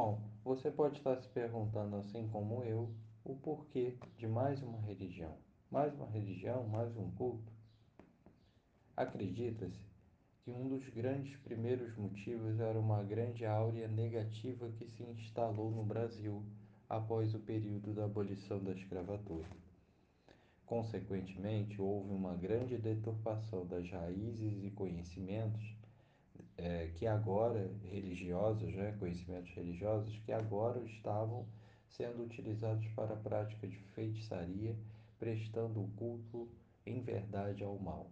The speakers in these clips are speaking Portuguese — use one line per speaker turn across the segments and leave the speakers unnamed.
Bom, você pode estar se perguntando, assim como eu, o porquê de mais uma religião. Mais uma religião, mais um culto? Acredita-se que um dos grandes primeiros motivos era uma grande áurea negativa que se instalou no Brasil após o período da abolição da escravatura. Consequentemente, houve uma grande deturpação das raízes e conhecimentos é, que agora, religiosos, né, conhecimentos religiosos, que agora estavam sendo utilizados para a prática de feitiçaria, prestando o culto em verdade ao mal.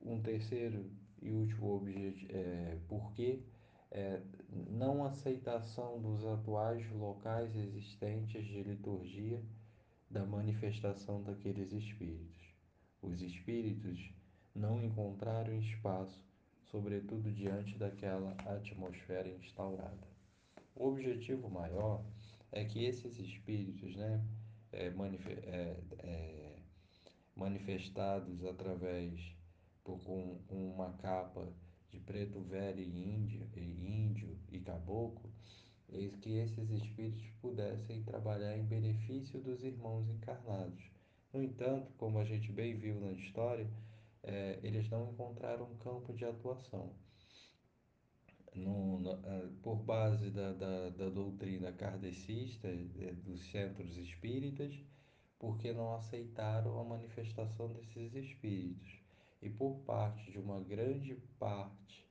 Um terceiro e último objetivo, é, porquê é, não aceitação dos atuais locais existentes de liturgia da manifestação daqueles espíritos. Os espíritos não encontraram espaço, sobretudo diante daquela atmosfera instaurada. O objetivo maior é que esses espíritos, né, é, é, é, manifestados através por com, uma capa de preto velho e índio, e índio e caboclo, eis que esses espíritos pudessem trabalhar em benefício dos irmãos encarnados. No entanto, como a gente bem viu na história, é, eles não encontraram um campo de atuação. No, no, é, por base da, da, da, doutrina kardecista é, dos centros espíritas, porque não aceitaram a manifestação desses espíritos. E por parte de uma grande parte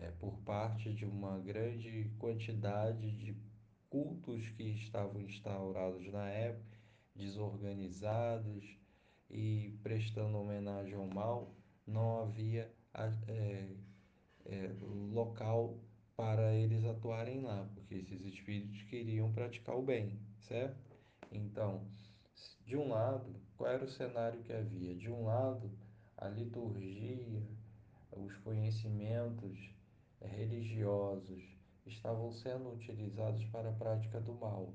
é, por parte de uma grande quantidade de cultos que estavam instaurados na época, desorganizados e prestando homenagem ao mal, não havia é, é, local para eles atuarem lá, porque esses espíritos queriam praticar o bem, certo? Então, de um lado, qual era o cenário que havia? De um lado, a liturgia, os conhecimentos religiosos estavam sendo utilizados para a prática do mal.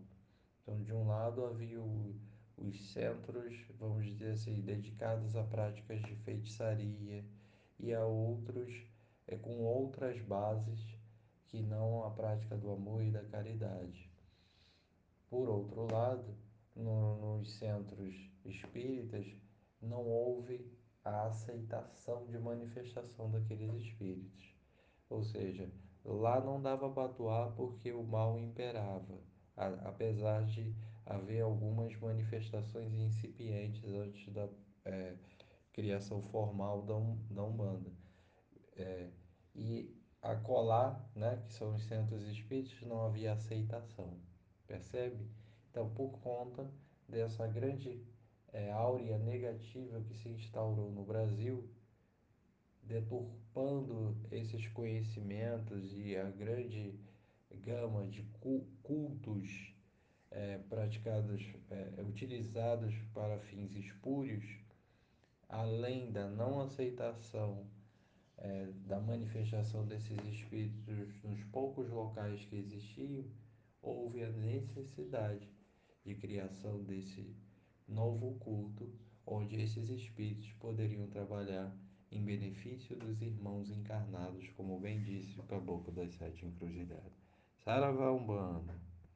Então, de um lado havia o, os centros, vamos dizer assim, dedicados a práticas de feitiçaria e a outros é, com outras bases que não a prática do amor e da caridade. Por outro lado, no, nos centros espíritas não houve a aceitação de manifestação daqueles espíritos. Ou seja, lá não dava para atuar porque o mal imperava, apesar de haver algumas manifestações incipientes antes da é, criação formal da, um, da Umbanda. É, e a colar, né, que são os centros espíritos, não havia aceitação, percebe? Então, por conta dessa grande é, áurea negativa que se instaurou no Brasil, deturpando esses conhecimentos e a grande gama de cultos é, praticados, é, utilizados para fins espúrios, além da não aceitação é, da manifestação desses espíritos nos poucos locais que existiam, houve a necessidade de criação desse novo culto, onde esses espíritos poderiam trabalhar em benefício dos irmãos encarnados, como bem disse o caboclo das sete encruzilhadas. Saravá Umbanda.